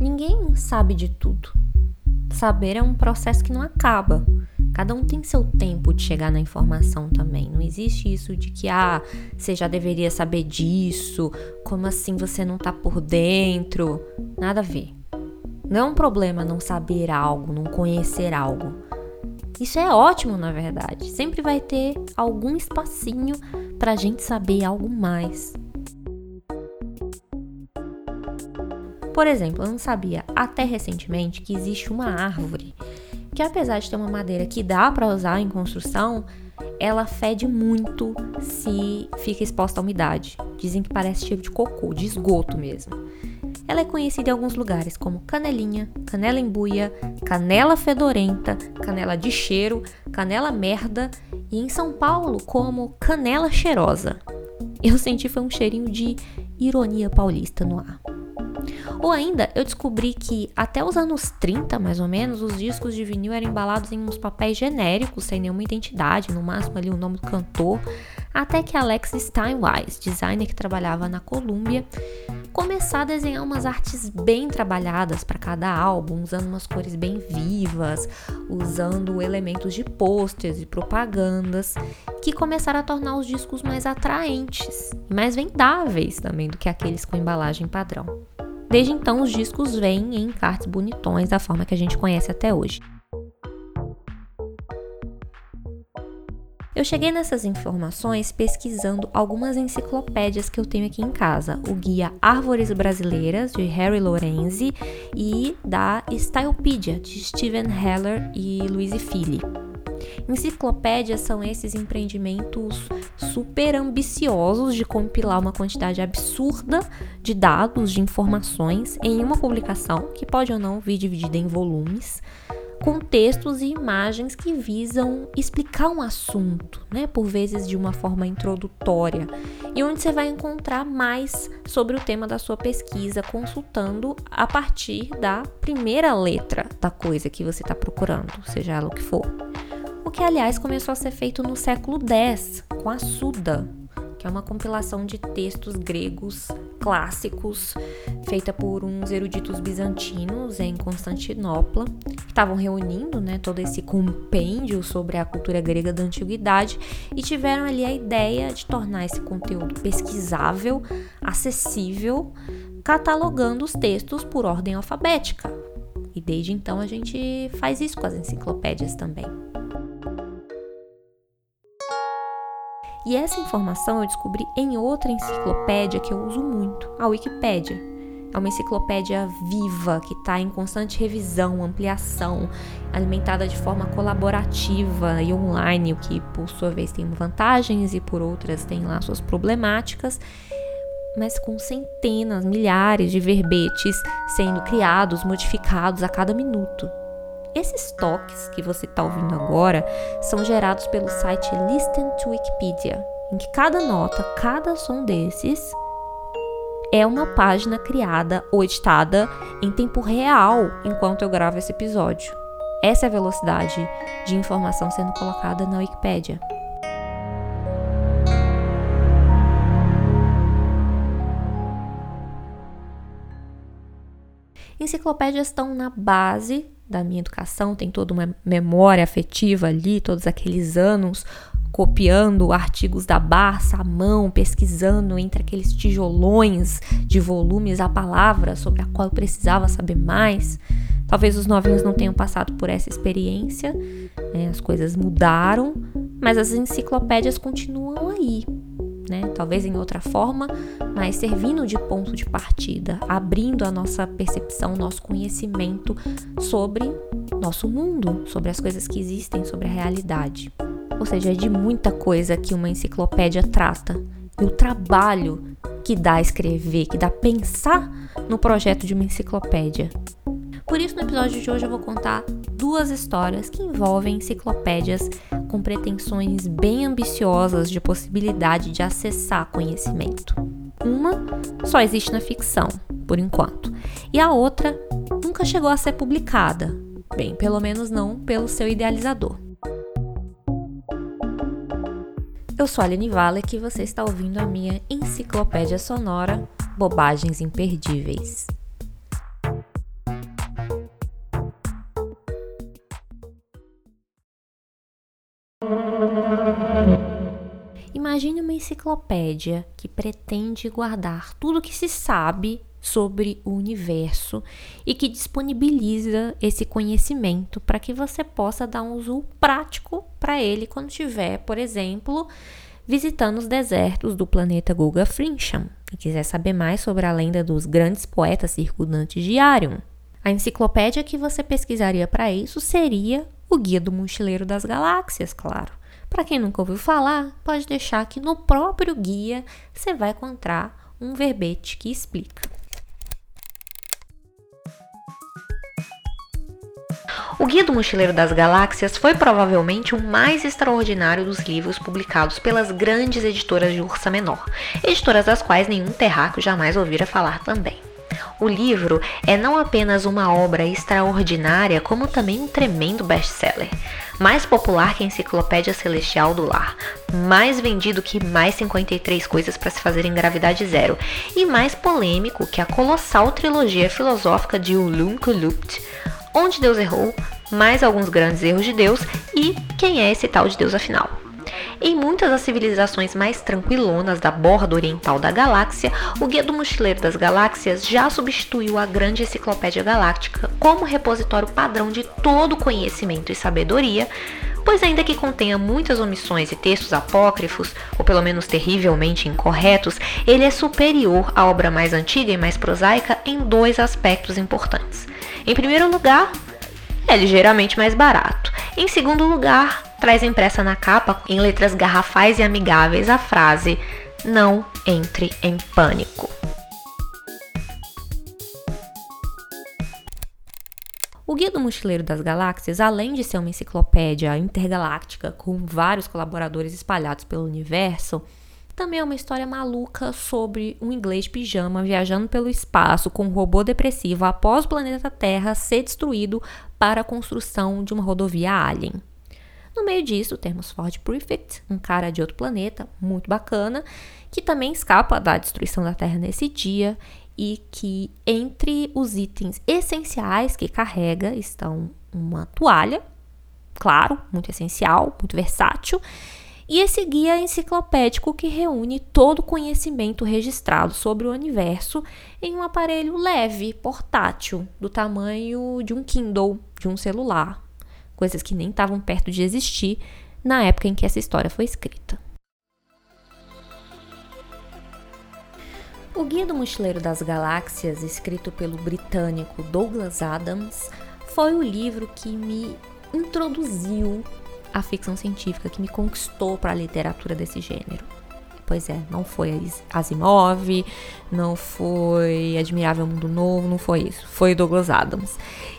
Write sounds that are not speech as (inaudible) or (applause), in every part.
Ninguém sabe de tudo. Saber é um processo que não acaba. Cada um tem seu tempo de chegar na informação também. Não existe isso de que, ah, você já deveria saber disso, como assim você não tá por dentro? Nada a ver. Não é um problema não saber algo, não conhecer algo. Isso é ótimo, na verdade. Sempre vai ter algum espacinho pra gente saber algo mais. Por exemplo, eu não sabia até recentemente que existe uma árvore que apesar de ter uma madeira que dá para usar em construção, ela fede muito se fica exposta à umidade. Dizem que parece cheiro de cocô, de esgoto mesmo. Ela é conhecida em alguns lugares como canelinha, canela embuia, canela fedorenta, canela de cheiro, canela merda e em São Paulo como canela cheirosa. Eu senti foi um cheirinho de ironia paulista no ar. Ou ainda, eu descobri que até os anos 30, mais ou menos, os discos de vinil eram embalados em uns papéis genéricos, sem nenhuma identidade, no máximo ali o nome do cantor, até que Alex Steinweiss, designer que trabalhava na Columbia, começar a desenhar umas artes bem trabalhadas para cada álbum, usando umas cores bem vivas, usando elementos de posters e propagandas, que começaram a tornar os discos mais atraentes e mais vendáveis também do que aqueles com embalagem padrão. Desde então, os discos vêm em encartes bonitões da forma que a gente conhece até hoje. Eu cheguei nessas informações pesquisando algumas enciclopédias que eu tenho aqui em casa, o guia Árvores Brasileiras de Harry Lorenzi e da Stylepedia de Steven Heller e Louise Fili. Enciclopédias são esses empreendimentos super ambiciosos de compilar uma quantidade absurda de dados, de informações em uma publicação, que pode ou não vir dividida em volumes, com textos e imagens que visam explicar um assunto, né, por vezes de uma forma introdutória, e onde você vai encontrar mais sobre o tema da sua pesquisa, consultando a partir da primeira letra da coisa que você está procurando, seja ela o que for o que aliás começou a ser feito no século X com a Suda, que é uma compilação de textos gregos clássicos feita por uns eruditos bizantinos em Constantinopla, que estavam reunindo né, todo esse compêndio sobre a cultura grega da antiguidade e tiveram ali a ideia de tornar esse conteúdo pesquisável, acessível, catalogando os textos por ordem alfabética. E desde então a gente faz isso com as enciclopédias também. E essa informação eu descobri em outra enciclopédia que eu uso muito, a Wikipédia. É uma enciclopédia viva que está em constante revisão, ampliação, alimentada de forma colaborativa e online, o que por sua vez tem vantagens e por outras tem lá suas problemáticas, mas com centenas, milhares de verbetes sendo criados, modificados a cada minuto. Esses toques que você está ouvindo agora são gerados pelo site Listen to Wikipedia, em que cada nota, cada som desses é uma página criada ou editada em tempo real enquanto eu gravo esse episódio. Essa é a velocidade de informação sendo colocada na Wikipedia. Enciclopédias estão na base da minha educação, tem toda uma memória afetiva ali, todos aqueles anos copiando artigos da Barça à mão, pesquisando entre aqueles tijolões de volumes a palavra sobre a qual eu precisava saber mais. Talvez os novinhos não tenham passado por essa experiência, né? as coisas mudaram, mas as enciclopédias continuam aí, né? Talvez em outra forma, mas servindo de ponto de partida, abrindo a nossa percepção, nosso conhecimento sobre nosso mundo, sobre as coisas que existem, sobre a realidade. Ou seja, é de muita coisa que uma enciclopédia trata. E o trabalho que dá escrever, que dá pensar no projeto de uma enciclopédia. Por isso, no episódio de hoje, eu vou contar duas histórias que envolvem enciclopédias com pretensões bem ambiciosas de possibilidade de acessar conhecimento. Uma só existe na ficção, por enquanto, e a outra nunca chegou a ser publicada, bem, pelo menos não pelo seu idealizador. Eu sou a Aline Valek e você está ouvindo a minha enciclopédia sonora Bobagens Imperdíveis. Imagine uma enciclopédia que pretende guardar tudo que se sabe sobre o universo e que disponibiliza esse conhecimento para que você possa dar um uso prático para ele quando estiver, por exemplo, visitando os desertos do planeta Guga Frincham e quiser saber mais sobre a lenda dos grandes poetas circundantes de Arion. A enciclopédia que você pesquisaria para isso seria o Guia do Mochileiro das Galáxias, claro. Para quem nunca ouviu falar, pode deixar que no próprio guia você vai encontrar um verbete que explica. O Guia do Mochileiro das Galáxias foi provavelmente o mais extraordinário dos livros publicados pelas grandes editoras de Ursa Menor, editoras das quais nenhum terráqueo jamais ouvira falar também. O livro é não apenas uma obra extraordinária, como também um tremendo best-seller. Mais popular que a Enciclopédia Celestial do Lar, mais vendido que mais 53 coisas para se fazer em gravidade zero, e mais polêmico que a colossal trilogia filosófica de Ulum Kulupt, onde Deus errou, mais alguns grandes erros de Deus e quem é esse tal de Deus afinal. Em muitas das civilizações mais tranquilonas da borda oriental da galáxia, o Guia do Mochileiro das Galáxias já substituiu a grande Enciclopédia Galáctica como repositório padrão de todo conhecimento e sabedoria, pois ainda que contenha muitas omissões e textos apócrifos, ou pelo menos terrivelmente incorretos, ele é superior à obra mais antiga e mais prosaica em dois aspectos importantes. Em primeiro lugar, é ligeiramente mais barato. Em segundo lugar, traz impressa na capa, em letras garrafais e amigáveis, a frase: Não entre em pânico. O Guia do Mochileiro das Galáxias, além de ser uma enciclopédia intergaláctica com vários colaboradores espalhados pelo universo, também é uma história maluca sobre um inglês pijama viajando pelo espaço com um robô depressivo após o planeta Terra ser destruído para a construção de uma rodovia alien. No meio disso, temos Ford Prefect, um cara de outro planeta, muito bacana, que também escapa da destruição da Terra nesse dia e que entre os itens essenciais que carrega estão uma toalha, claro, muito essencial, muito versátil, e esse guia enciclopédico que reúne todo o conhecimento registrado sobre o universo em um aparelho leve, portátil, do tamanho de um Kindle, de um celular, coisas que nem estavam perto de existir na época em que essa história foi escrita. O Guia do Mochileiro das Galáxias, escrito pelo britânico Douglas Adams, foi o livro que me introduziu a ficção científica que me conquistou para a literatura desse gênero. Pois é, não foi Asimov, não foi Admirável Mundo Novo, não foi isso. Foi Douglas Adams.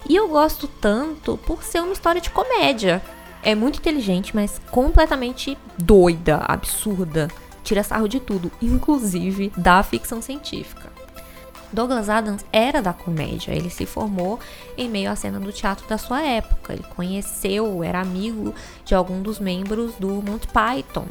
E eu gosto tanto por ser uma história de comédia. É muito inteligente, mas completamente doida, absurda. Tira sarro de tudo, (laughs) inclusive da ficção científica. Douglas Adams era da comédia, ele se formou em meio à cena do teatro da sua época. Ele conheceu, era amigo de algum dos membros do Monty Python,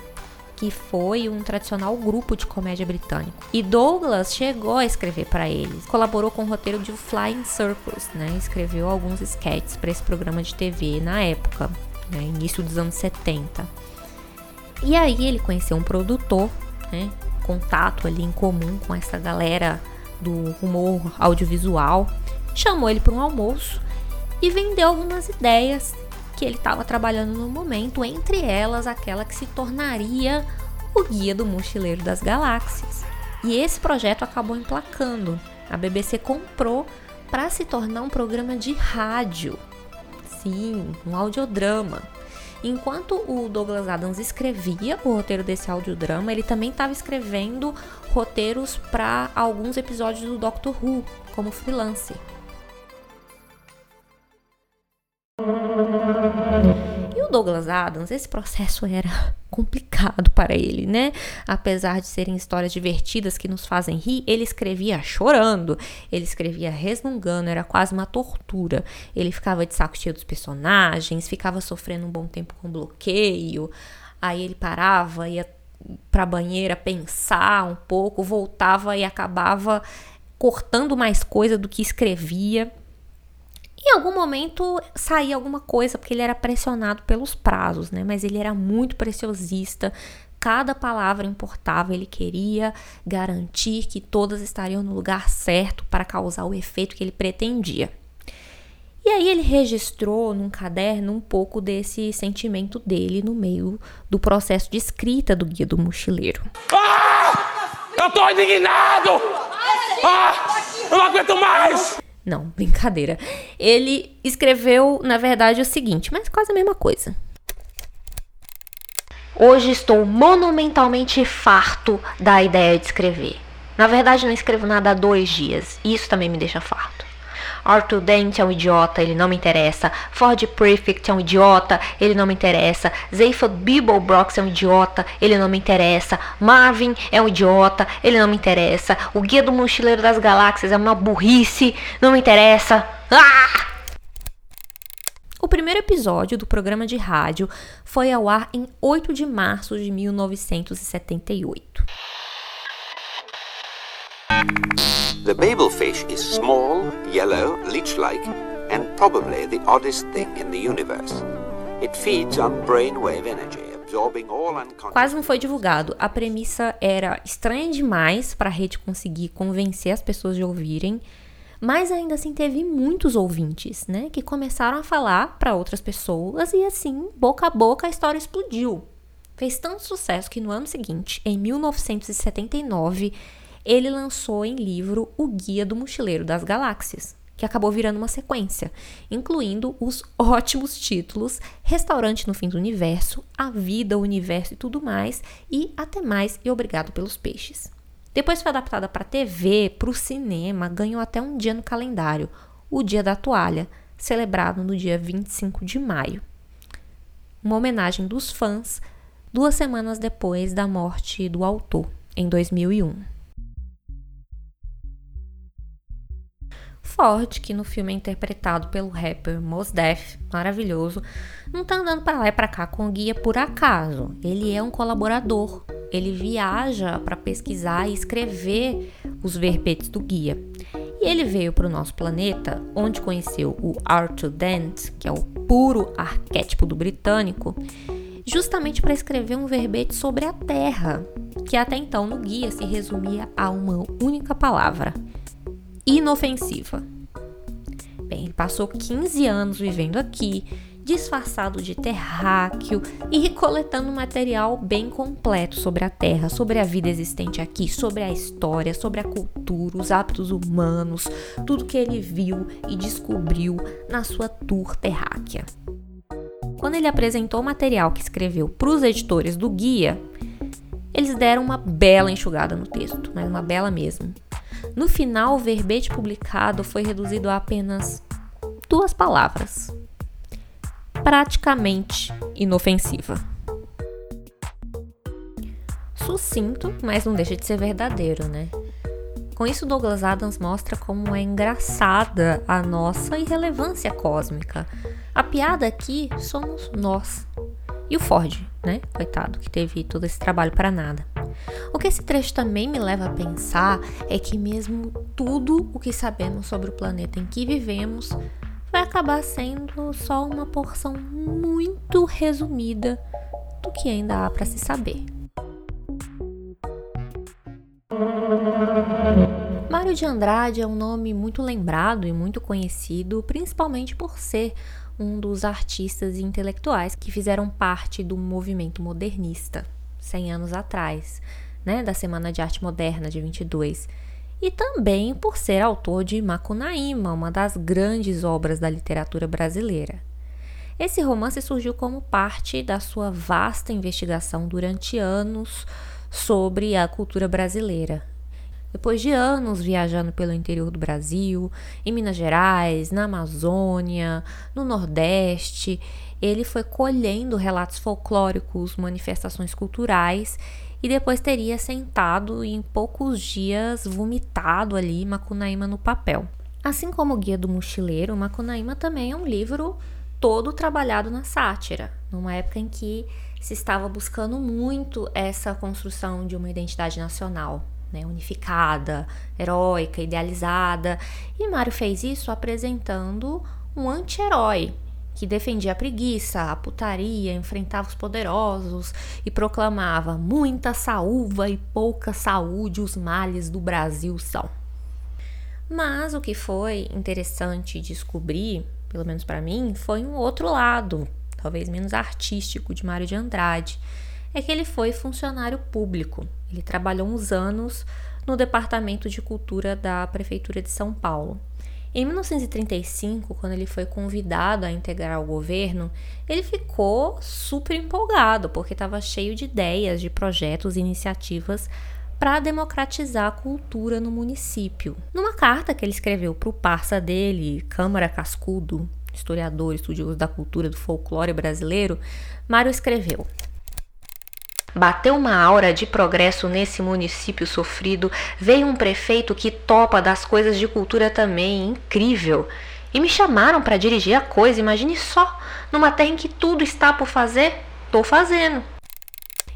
que foi um tradicional grupo de comédia britânico. E Douglas chegou a escrever para eles, colaborou com o roteiro de Flying Circus, né? Escreveu alguns sketches para esse programa de TV na época, né? início dos anos 70. E aí ele conheceu um produtor, né? Contato ali em comum com essa galera do humor audiovisual, chamou ele para um almoço e vendeu algumas ideias que ele estava trabalhando no momento, entre elas aquela que se tornaria o Guia do Mochileiro das Galáxias. E esse projeto acabou emplacando. A BBC comprou para se tornar um programa de rádio. Sim, um audiodrama. Enquanto o Douglas Adams escrevia o roteiro desse audiodrama, ele também estava escrevendo roteiros para alguns episódios do Doctor Who, como freelance. Douglas Adams, esse processo era (laughs) complicado para ele, né? Apesar de serem histórias divertidas que nos fazem rir, ele escrevia chorando, ele escrevia resmungando, era quase uma tortura. Ele ficava de saco cheio dos personagens, ficava sofrendo um bom tempo com bloqueio, aí ele parava, ia para a banheira pensar um pouco, voltava e acabava cortando mais coisa do que escrevia. Em algum momento saía alguma coisa, porque ele era pressionado pelos prazos, né? Mas ele era muito preciosista, Cada palavra importava, ele queria garantir que todas estariam no lugar certo para causar o efeito que ele pretendia. E aí ele registrou num caderno um pouco desse sentimento dele no meio do processo de escrita do Guia do Mochileiro. Ah! Eu tô indignado! Ah! Eu não aguento mais! Não, brincadeira. Ele escreveu, na verdade, o seguinte, mas quase a mesma coisa. Hoje estou monumentalmente farto da ideia de escrever. Na verdade, não escrevo nada há dois dias. E isso também me deixa farto. Arthur Dent é um idiota, ele não me interessa. Ford Prefect é um idiota, ele não me interessa. Zaphod Beeblebrox é um idiota, ele não me interessa. Marvin é um idiota, ele não me interessa. O Guia do Mochileiro das Galáxias é uma burrice, não me interessa. Ah! O primeiro episódio do programa de rádio foi ao ar em 8 de março de 1978. The Babelfish is small, yellow, leech-like, and probably the oddest thing in the universe. It feeds on brainwave energy. Quase não foi divulgado. A premissa era estranha demais para a rede conseguir convencer as pessoas de ouvirem, mas ainda assim teve muitos ouvintes, né, que começaram a falar para outras pessoas e assim, boca a boca, a história explodiu. Fez tanto sucesso que no ano seguinte, em 1979, ele lançou em livro O Guia do Mochileiro das Galáxias, que acabou virando uma sequência, incluindo os ótimos títulos Restaurante no Fim do Universo, A Vida, o Universo e tudo mais, e Até Mais e Obrigado pelos Peixes. Depois foi adaptada para TV, para o cinema, ganhou até um dia no calendário, o Dia da Toalha, celebrado no dia 25 de maio. Uma homenagem dos fãs, duas semanas depois da morte do autor, em 2001. Ford, que no filme é interpretado pelo rapper Mos Def, maravilhoso, não tá andando para lá e para cá com o guia por acaso. Ele é um colaborador. Ele viaja para pesquisar e escrever os verbetes do guia. E ele veio para o nosso planeta, onde conheceu o Arthur Dent, que é o puro arquétipo do britânico, justamente para escrever um verbete sobre a Terra, que até então no guia se resumia a uma única palavra: inofensiva. Bem, passou 15 anos vivendo aqui, disfarçado de terráqueo e coletando material bem completo sobre a Terra, sobre a vida existente aqui, sobre a história, sobre a cultura, os hábitos humanos, tudo que ele viu e descobriu na sua tour terráquea. Quando ele apresentou o material que escreveu para os editores do guia, eles deram uma bela enxugada no texto, mas uma bela mesmo. No final, o verbete publicado foi reduzido a apenas duas palavras. Praticamente inofensiva. Sucinto, mas não deixa de ser verdadeiro, né? Com isso, Douglas Adams mostra como é engraçada a nossa irrelevância cósmica. A piada aqui somos nós. E o Ford, né? Coitado, que teve todo esse trabalho para nada. O que esse trecho também me leva a pensar é que, mesmo tudo o que sabemos sobre o planeta em que vivemos, vai acabar sendo só uma porção muito resumida do que ainda há para se saber. Mário de Andrade é um nome muito lembrado e muito conhecido, principalmente por ser um dos artistas e intelectuais que fizeram parte do movimento modernista 100 anos atrás, né, da Semana de Arte Moderna de 22, e também por ser autor de Macunaíma, uma das grandes obras da literatura brasileira. Esse romance surgiu como parte da sua vasta investigação durante anos sobre a cultura brasileira. Depois de anos viajando pelo interior do Brasil, em Minas Gerais, na Amazônia, no Nordeste, ele foi colhendo relatos folclóricos, manifestações culturais e depois teria sentado e em poucos dias vomitado ali Macunaíma no papel. Assim como o Guia do Mochileiro, Macunaíma também é um livro todo trabalhado na sátira, numa época em que se estava buscando muito essa construção de uma identidade nacional, né, unificada, heróica, idealizada, e Mário fez isso apresentando um anti-herói, que defendia a preguiça, a putaria, enfrentava os poderosos e proclamava: muita saúva e pouca saúde os males do Brasil são. Mas o que foi interessante descobrir, pelo menos para mim, foi um outro lado, talvez menos artístico, de Mário de Andrade. É que ele foi funcionário público. Ele trabalhou uns anos no Departamento de Cultura da Prefeitura de São Paulo. Em 1935, quando ele foi convidado a integrar o governo, ele ficou super empolgado, porque estava cheio de ideias, de projetos e iniciativas para democratizar a cultura no município. Numa carta que ele escreveu para o parça dele, Câmara Cascudo, historiador estudioso da cultura do folclore brasileiro, Mário escreveu: Bateu uma aura de progresso nesse município sofrido, veio um prefeito que topa das coisas de cultura também, incrível. E me chamaram para dirigir a coisa, imagine só, numa terra em que tudo está por fazer, tô fazendo.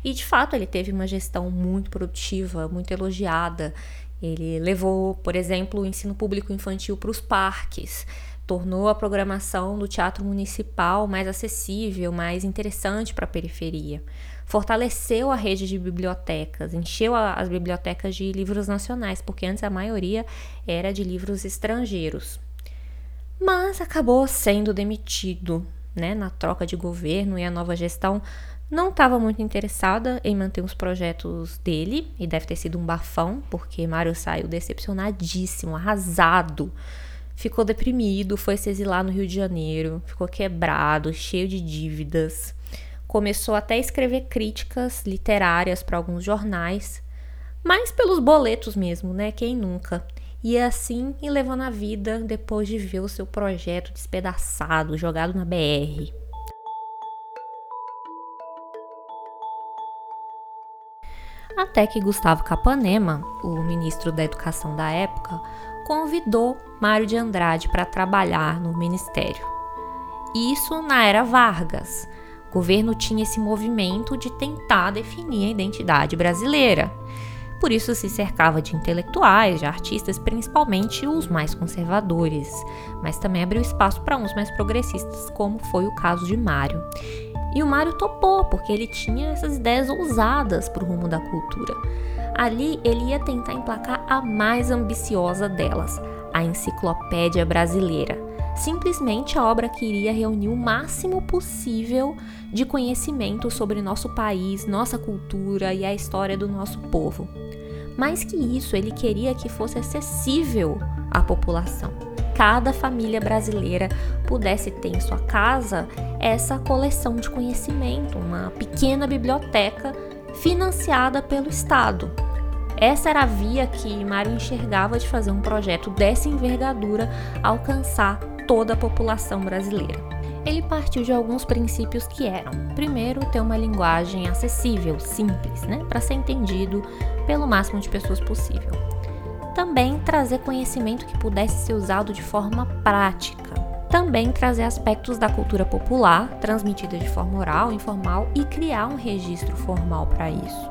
E de fato ele teve uma gestão muito produtiva, muito elogiada. Ele levou, por exemplo, o ensino público infantil para os parques, tornou a programação do teatro municipal mais acessível, mais interessante para a periferia. Fortaleceu a rede de bibliotecas, encheu a, as bibliotecas de livros nacionais, porque antes a maioria era de livros estrangeiros. Mas acabou sendo demitido né, na troca de governo e a nova gestão não estava muito interessada em manter os projetos dele, e deve ter sido um bafão, porque Mário saiu decepcionadíssimo, arrasado. Ficou deprimido, foi se exilar no Rio de Janeiro, ficou quebrado, cheio de dívidas. Começou até a escrever críticas literárias para alguns jornais, mas pelos boletos mesmo, né? Quem nunca? E assim e levando a vida depois de ver o seu projeto despedaçado, jogado na BR. Até que Gustavo Capanema, o ministro da Educação da época, convidou Mário de Andrade para trabalhar no ministério. Isso na era Vargas. O governo tinha esse movimento de tentar definir a identidade brasileira. Por isso se cercava de intelectuais, de artistas, principalmente os mais conservadores, mas também abriu espaço para uns mais progressistas, como foi o caso de Mário. E o Mário topou, porque ele tinha essas ideias ousadas para o rumo da cultura. Ali ele ia tentar emplacar a mais ambiciosa delas, a Enciclopédia Brasileira. Simplesmente a obra queria reunir o máximo possível de conhecimento sobre nosso país, nossa cultura e a história do nosso povo. Mais que isso, ele queria que fosse acessível à população cada família brasileira pudesse ter em sua casa essa coleção de conhecimento, uma pequena biblioteca financiada pelo Estado. Essa era a via que Mário enxergava de fazer um projeto dessa envergadura alcançar toda a população brasileira. Ele partiu de alguns princípios que eram: primeiro, ter uma linguagem acessível, simples, né, para ser entendido pelo máximo de pessoas possível também trazer conhecimento que pudesse ser usado de forma prática. Também trazer aspectos da cultura popular, transmitida de forma oral, informal, e criar um registro formal para isso.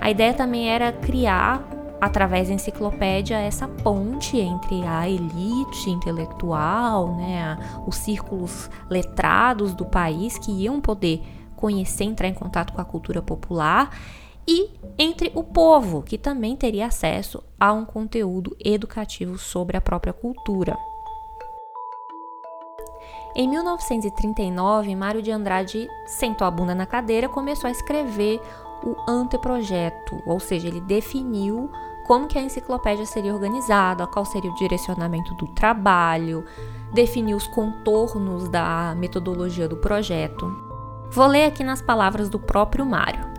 A ideia também era criar, através da enciclopédia, essa ponte entre a elite intelectual, né, os círculos letrados do país que iam poder conhecer, entrar em contato com a cultura popular e entre o povo, que também teria acesso a um conteúdo educativo sobre a própria cultura. Em 1939, Mário de Andrade sentou a bunda na cadeira e começou a escrever o anteprojeto, ou seja, ele definiu como que a enciclopédia seria organizada, qual seria o direcionamento do trabalho, definiu os contornos da metodologia do projeto. Vou ler aqui nas palavras do próprio Mário.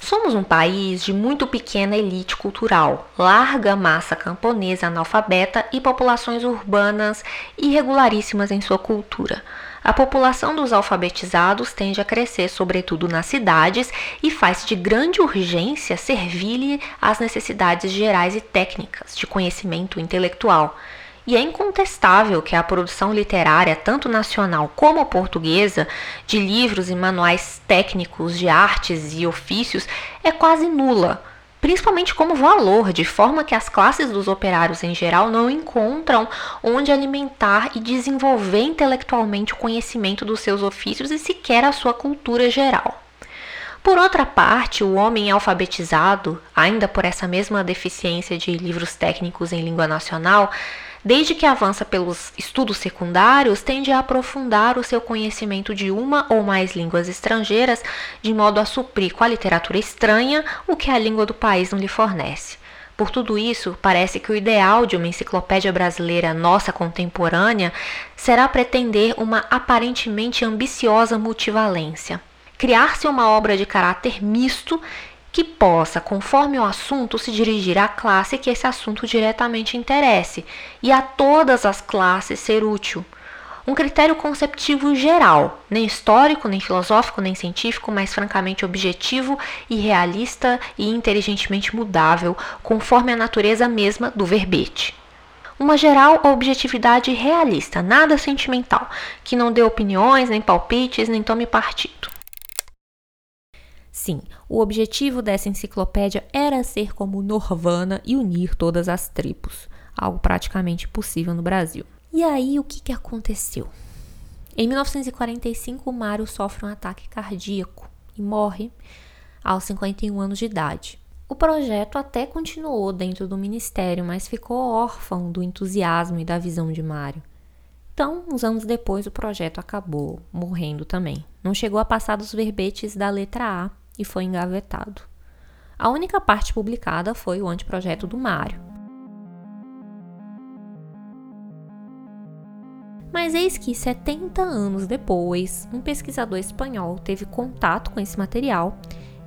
Somos um país de muito pequena elite cultural, larga massa camponesa analfabeta e populações urbanas irregularíssimas em sua cultura. A população dos alfabetizados tende a crescer, sobretudo nas cidades, e faz de grande urgência servir-lhe às necessidades gerais e técnicas de conhecimento intelectual. E é incontestável que a produção literária, tanto nacional como portuguesa, de livros e manuais técnicos de artes e ofícios, é quase nula. Principalmente como valor, de forma que as classes dos operários em geral não encontram onde alimentar e desenvolver intelectualmente o conhecimento dos seus ofícios e sequer a sua cultura geral. Por outra parte, o homem alfabetizado, ainda por essa mesma deficiência de livros técnicos em língua nacional, desde que avança pelos estudos secundários, tende a aprofundar o seu conhecimento de uma ou mais línguas estrangeiras, de modo a suprir com a literatura estranha o que a língua do país não lhe fornece. Por tudo isso, parece que o ideal de uma enciclopédia brasileira nossa contemporânea será pretender uma aparentemente ambiciosa multivalência. Criar-se uma obra de caráter misto que possa, conforme o assunto, se dirigir à classe que esse assunto diretamente interesse e a todas as classes ser útil. Um critério conceptivo geral, nem histórico, nem filosófico, nem científico, mas francamente objetivo e realista e inteligentemente mudável, conforme a natureza mesma do verbete. Uma geral objetividade realista, nada sentimental, que não dê opiniões, nem palpites, nem tome partido. Sim, o objetivo dessa enciclopédia era ser como Norvana e unir todas as tribos, algo praticamente impossível no Brasil. E aí, o que, que aconteceu? Em 1945, Mário sofre um ataque cardíaco e morre aos 51 anos de idade. O projeto até continuou dentro do ministério, mas ficou órfão do entusiasmo e da visão de Mário. Então, uns anos depois, o projeto acabou morrendo também. Não chegou a passar dos verbetes da letra A e foi engavetado. A única parte publicada foi o anteprojeto do Mário. Mas eis que 70 anos depois, um pesquisador espanhol teve contato com esse material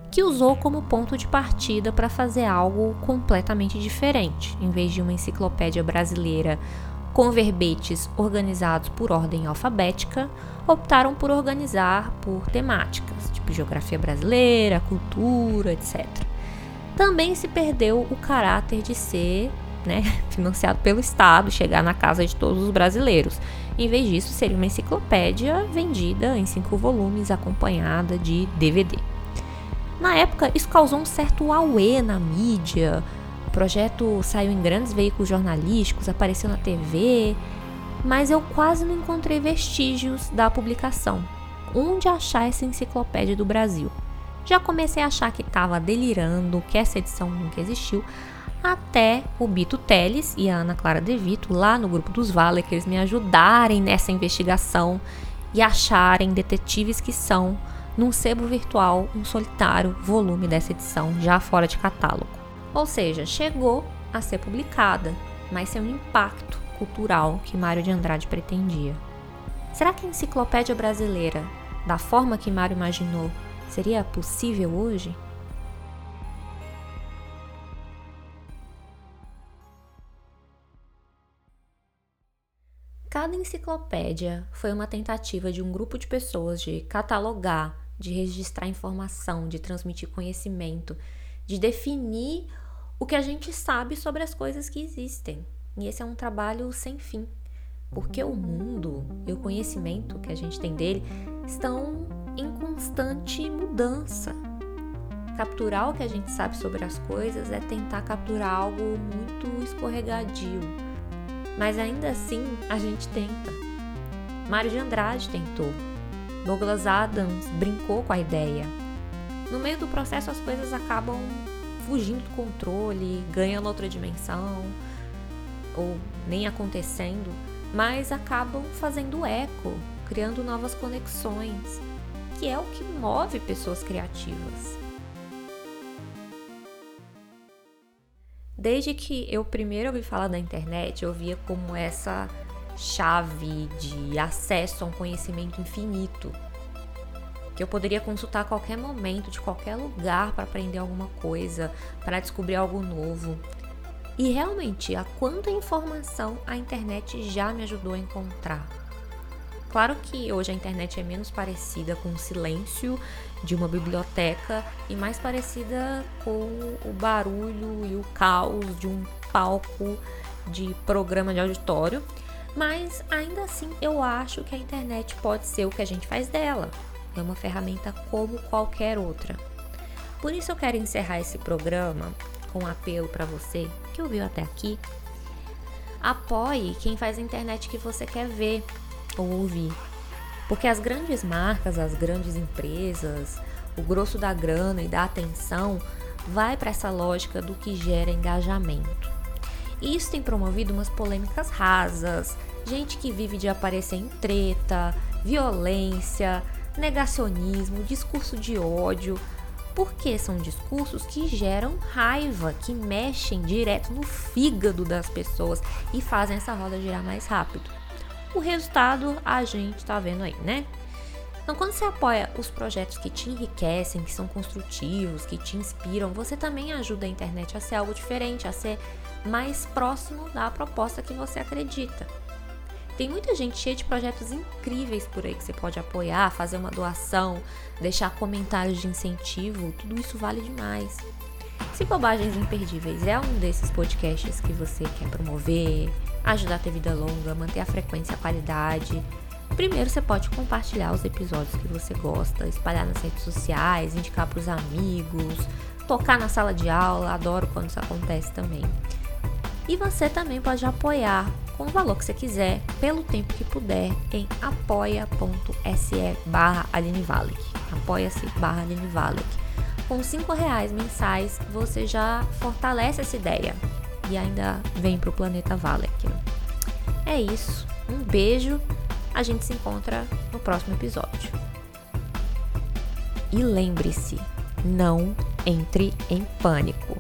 que usou como ponto de partida para fazer algo completamente diferente. Em vez de uma enciclopédia brasileira com verbetes organizados por ordem alfabética, optaram por organizar por temáticas, tipo geografia brasileira, cultura, etc. Também se perdeu o caráter de ser né, (laughs) financiado pelo Estado, chegar na casa de todos os brasileiros. Em vez disso, seria uma enciclopédia vendida em cinco volumes, acompanhada de DVD. Na época, isso causou um certo auê na mídia, projeto saiu em grandes veículos jornalísticos, apareceu na TV, mas eu quase não encontrei vestígios da publicação. Onde achar essa enciclopédia do Brasil? Já comecei a achar que estava delirando, que essa edição nunca existiu, até o Bito Teles e a Ana Clara De Vito, lá no grupo dos Vale, que eles me ajudarem nessa investigação e acharem detetives que são, num sebo virtual, um solitário volume dessa edição, já fora de catálogo. Ou seja, chegou a ser publicada, mas sem o impacto cultural que Mário de Andrade pretendia. Será que a enciclopédia brasileira, da forma que Mário imaginou, seria possível hoje? Cada enciclopédia foi uma tentativa de um grupo de pessoas de catalogar, de registrar informação, de transmitir conhecimento, de definir o que a gente sabe sobre as coisas que existem. E esse é um trabalho sem fim, porque o mundo e o conhecimento que a gente tem dele estão em constante mudança. Capturar o que a gente sabe sobre as coisas é tentar capturar algo muito escorregadio. Mas ainda assim, a gente tenta. Mário de Andrade tentou. Douglas Adams brincou com a ideia. No meio do processo, as coisas acabam fugindo do controle, ganhando outra dimensão, ou nem acontecendo, mas acabam fazendo eco, criando novas conexões, que é o que move pessoas criativas. Desde que eu primeiro ouvi falar da internet, eu via como essa chave de acesso a um conhecimento infinito que eu poderia consultar a qualquer momento, de qualquer lugar, para aprender alguma coisa, para descobrir algo novo. E realmente, a quanta informação a internet já me ajudou a encontrar. Claro que hoje a internet é menos parecida com o silêncio de uma biblioteca e mais parecida com o barulho e o caos de um palco de programa de auditório, mas ainda assim eu acho que a internet pode ser o que a gente faz dela, é uma ferramenta como qualquer outra. Por isso eu quero encerrar esse programa com um apelo para você que ouviu até aqui. Apoie quem faz a internet que você quer ver ou ouvir. Porque as grandes marcas, as grandes empresas, o grosso da grana e da atenção vai para essa lógica do que gera engajamento. Isso tem promovido umas polêmicas rasas, gente que vive de aparecer em treta, violência, negacionismo, discurso de ódio, porque são discursos que geram raiva, que mexem direto no fígado das pessoas e fazem essa roda girar mais rápido. O resultado a gente tá vendo aí, né? Então, quando você apoia os projetos que te enriquecem, que são construtivos, que te inspiram, você também ajuda a internet a ser algo diferente, a ser mais próximo da proposta que você acredita. Tem muita gente cheia de projetos incríveis por aí que você pode apoiar, fazer uma doação, deixar comentários de incentivo, tudo isso vale demais. Se Bobagens Imperdíveis é um desses podcasts que você quer promover, ajudar a ter vida longa, manter a frequência e a qualidade, primeiro você pode compartilhar os episódios que você gosta, espalhar nas redes sociais, indicar para os amigos, tocar na sala de aula, adoro quando isso acontece também. E você também pode apoiar com o valor que você quiser, pelo tempo que puder, em apoia.se barra Apoia-se barra Com 5 reais mensais, você já fortalece essa ideia e ainda vem para o Planeta Valek. É isso. Um beijo. A gente se encontra no próximo episódio. E lembre-se, não entre em pânico.